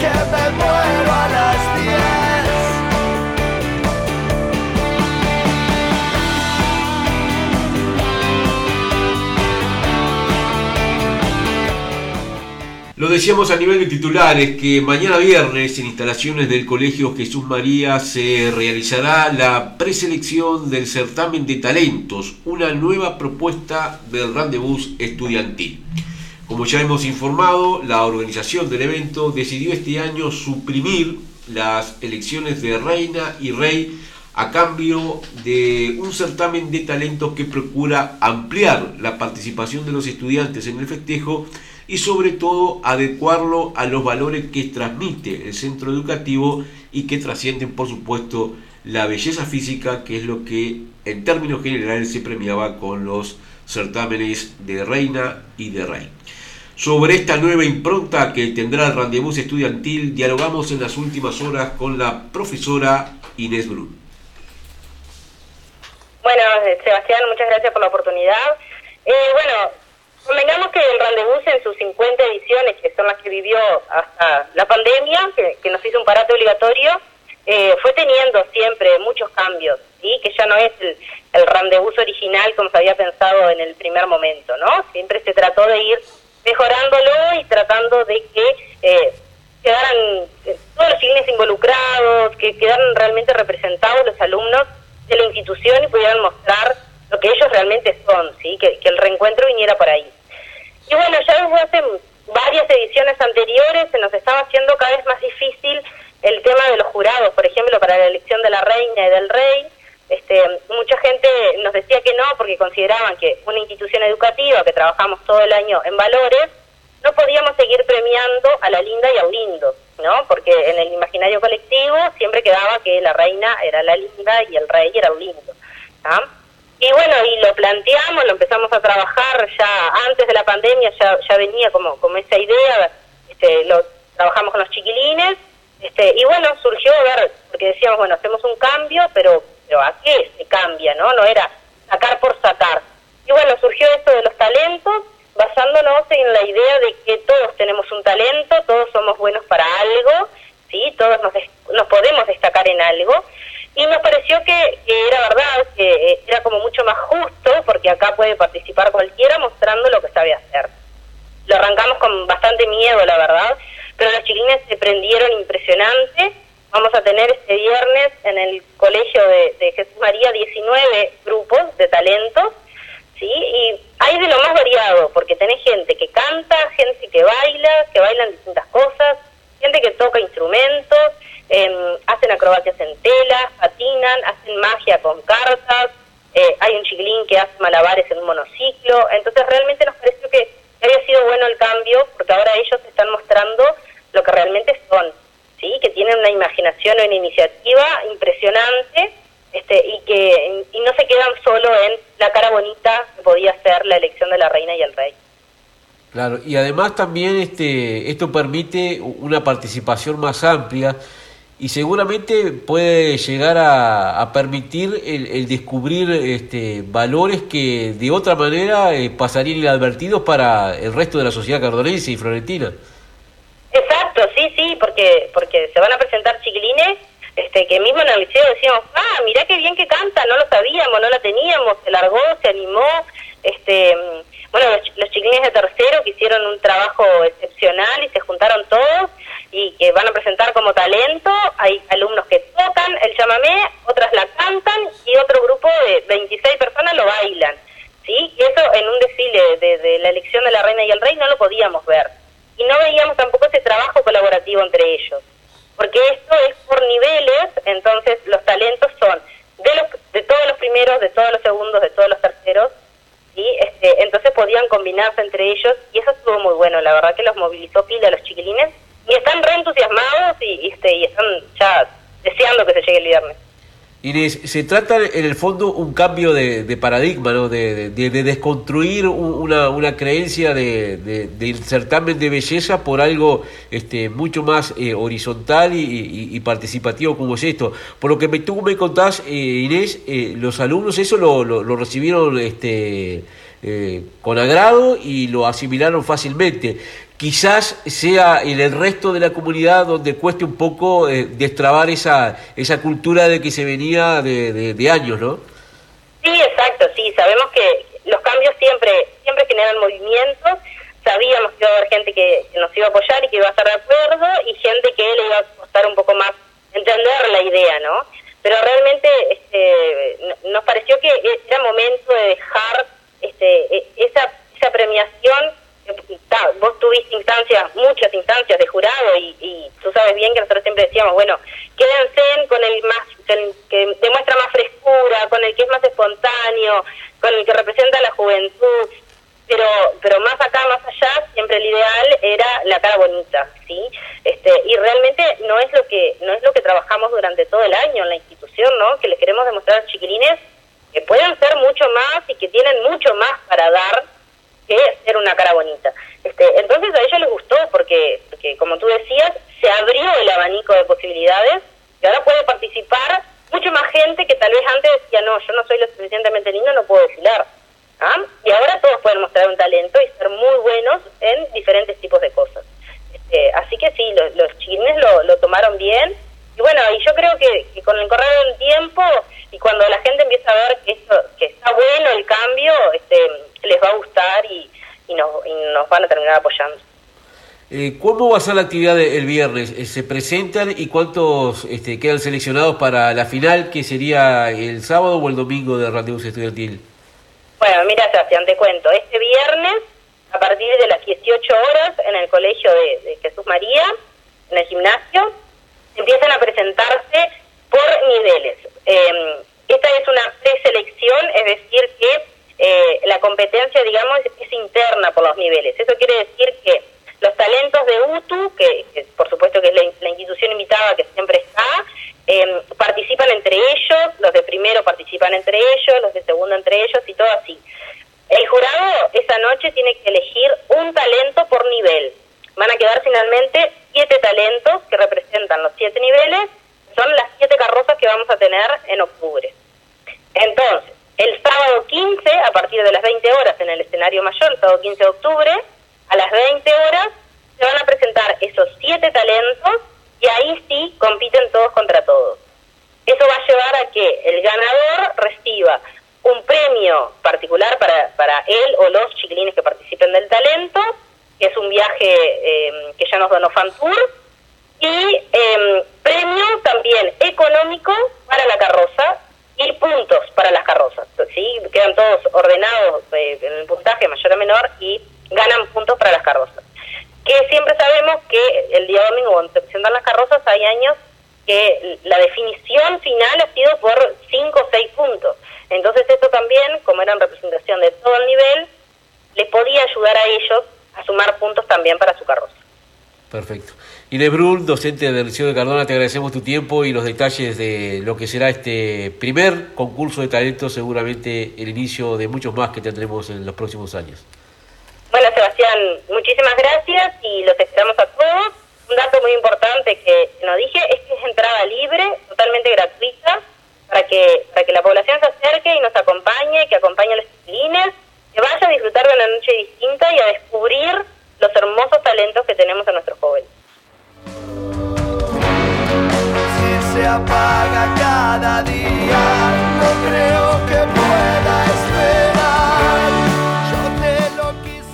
que me las 10. Lo decíamos a nivel de titulares que mañana viernes en instalaciones del Colegio Jesús María se realizará la preselección del certamen de talentos, una nueva propuesta del Rendezvous estudiantil. Como ya hemos informado, la organización del evento decidió este año suprimir las elecciones de reina y rey a cambio de un certamen de talentos que procura ampliar la participación de los estudiantes en el festejo y sobre todo adecuarlo a los valores que transmite el centro educativo y que trascienden por supuesto la belleza física que es lo que en términos generales se premiaba con los certámenes de reina y de rey. Sobre esta nueva impronta que tendrá el rendezvous estudiantil dialogamos en las últimas horas con la profesora Inés Brun. Bueno, Sebastián, muchas gracias por la oportunidad. Eh, bueno, Convengamos que el Rendezvous en sus 50 ediciones, que son las que vivió hasta la pandemia, que, nos hizo un parate obligatorio, eh, fue teniendo siempre muchos cambios, y que ya no es el, el Rendezvous original como se había pensado en el primer momento, ¿no? Siempre se trató de ir mejorándolo y tratando de que eh, quedaran eh, todos los fines involucrados, que quedaran realmente representados los alumnos de la institución y pudieran mostrar lo que ellos realmente son, ¿sí? que el reencuentro viniera por ahí. Y bueno, ya desde hace varias ediciones anteriores se nos estaba haciendo cada vez más difícil el tema de los jurados, por ejemplo, para la elección de la reina y del rey. Este, mucha gente nos decía que no porque consideraban que una institución educativa que trabajamos todo el año en valores, no podíamos seguir premiando a la linda y a un lindo, ¿no? Porque en el imaginario colectivo siempre quedaba que la reina era la linda y el rey era un lindo. ¿ah? Y bueno, y lo planteamos, lo empezamos a trabajar ya antes de la pandemia, ya, ya venía como, como esa idea, este, lo trabajamos con los chiquilines, este, y bueno, surgió a ver, porque decíamos, bueno, hacemos un cambio, pero, pero ¿a qué se cambia? no No era sacar por sacar. Y bueno, surgió esto de los talentos, basándonos en la idea de que todos tenemos un talento, todos somos buenos para algo, ¿sí? Todos nos, nos podemos destacar en algo, y nos pareció que, era verdad, que eh, era como mucho más justo, porque acá puede participar cualquiera mostrando lo que sabe hacer. Lo arrancamos con bastante miedo, la verdad, pero los chiquilines se prendieron impresionante. Vamos a tener este viernes en el colegio de, Jesús María 19 grupos de talentos, ¿sí? Y hay de lo más variado, porque tenés gente que canta, gente que baila, que bailan distintas cosas, gente que toca instrumentos, Em, hacen acrobacias en tela, patinan, hacen magia con cartas, eh, hay un chiquilín que hace malabares en un monociclo, entonces realmente nos pareció que había sido bueno el cambio porque ahora ellos están mostrando lo que realmente son, sí, que tienen una imaginación o una iniciativa impresionante este, y que y no se quedan solo en la cara bonita que podía ser la elección de la reina y el rey. Claro, y además también este, esto permite una participación más amplia y seguramente puede llegar a, permitir el, descubrir este, valores que de otra manera eh, pasarían inadvertidos para el resto de la sociedad cardonense y florentina. Porque porque se van a presentar chiquilines este, que mismo en el liceo decíamos, ah, mirá qué bien que canta, no lo sabíamos, no la teníamos, se largó, se animó, este, bueno, los, los chiquilines de tercero que hicieron un trabajo excepcional y se juntaron todos y que van a presentar como talento. Hay alumnos que tocan el chamamé, otras la cantan y otro grupo de 26 personas lo bailan. ¿sí? Y eso en un desfile de, la elección de la reina y el rey no lo podíamos ver. Y no veíamos tampoco ese entre ellos. Porque esto es por niveles, entonces los talentos son de, los, de todos los primeros, de todos los segundos, de todos los terceros, ¿sí? este, entonces podían combinarse entre ellos y eso estuvo muy bueno, la verdad que los movilizó pila a los chiquilines y están re entusiasmados y, este, y están ya deseando que se llegue el viernes. Inés, se trata en el fondo un cambio de, paradigma, ¿no? de, desconstruir una, una creencia de, del certamen de belleza por algo este, mucho más eh, horizontal y, participativo como es esto. Por lo que me, tú me contás, eh, Inés, eh, los alumnos eso lo, lo, recibieron este, eh, con agrado y lo asimilaron fácilmente. Quizás sea en el resto de la comunidad donde cueste un poco eh, destrabar esa, esa cultura de que se venía de, de, años, ¿no? Sí, exacto, sí, sabemos que los cambios siempre, siempre generan movimientos, sabíamos que iba a haber gente que nos iba a apoyar y que iba a estar de acuerdo y gente que le iba a costar un poco más entender la idea, ¿no? Pero realmente este, nos pareció que era momento de dejar este, e, esa, esa premiación. Vos tuviste instancias, muchas instancias de jurado y, y, tú sabes bien que nosotros siempre decíamos, bueno, quédense con el más que demuestra más frescura, con el que es más espontáneo, con el que representa la juventud. Pero pero más acá más allá siempre el ideal era la cara bonita sí este y realmente no es lo que no es lo que trabajamos durante todo el año en la institución no que les queremos demostrar a chiquilines que pueden ser mucho más y que tienen mucho más para dar que ser una cara bonita este entonces a ellos les gustó porque porque como tú decías se abrió el abanico de posibilidades y ahora puede participar mucho más gente que tal vez antes decía no yo no soy lo suficientemente lindo no puedo desfilar ¿Ah? Y ahora todos pueden mostrar un talento y ser muy buenos en diferentes tipos de cosas. Este, así que sí, los, los lo, tomaron bien. Y bueno, y yo creo que, con el correr del tiempo y cuando la gente empieza a ver que, esto, que está bueno el cambio, este, va a gustar y, y, nos, y nos van a terminar apoyando. Eh, ¿Cómo va a ser la actividad el viernes? Eh, ¿Se presentan y cuántos este, quedan seleccionados para la final que sería el sábado o el domingo de Randeus Estudiantil? Bueno, mira, Sebastián, te cuento. Este viernes, a partir de las 18 horas, en el Colegio de, Jesús María, en el gimnasio, empiezan a presentarse por niveles. Em, esta es una preselección, es decir, que eh, la competencia, digamos, es, interna por los niveles. Eso quiere decir que los talentos de UTU, que, por supuesto que es la institución invitada que siempre está, Em, participan entre ellos, los de primero participan entre ellos, los de segundo entre ellos y todo así. El jurado esa noche tiene que elegir un talento por nivel. Van a quedar finalmente siete talentos que representan los siete niveles, son las siete carrozas que vamos a tener en octubre. Entonces, el sábado 15, a partir de las 20 horas en el escenario mayor, sábado 15 de octubre, a las 20 horas se van a presentar esos siete talentos y ahí sí compiten todos contra todos. Eso va a llevar a que el ganador reciba un premio particular para, para él o los chiquilines que participen del talento, que es un viaje eh, que ya nos donó Fantour, y eh, premio también económico para la carroza y puntos para las carrozas. ¿sí? Quedan todos ordenados eh, en el puntaje mayor o menor y ganan puntos para las carrozas que siempre sabemos que el día domingo cuando se presentan las carrozas hay años que la definición final ha sido por 5 o 6 puntos. Entonces esto en representación de todo el nivel, les podía ayudar a ellos a sumar puntos también para su carroza. Perfecto. Inés Brul, docente del Liceo de Cardona, te agradecemos tu tiempo y los detalles de lo que será este primer concurso de talento, seguramente el inicio de muchos más que tendremos en los próximos años. Bueno, Sebastián, muchísimas gracias y los esperamos a todos. Un dato muy importante que no dije es que es entrada libre, totalmente gratuita, para que, para que la población se acerque y nos acompañe, que acompañe a los chiquilines, que vaya a disfrutar de una noche distinta y a descubrir los hermosos talentos que tenemos a nuestros jóvenes. Si se apaga cada día, no creo que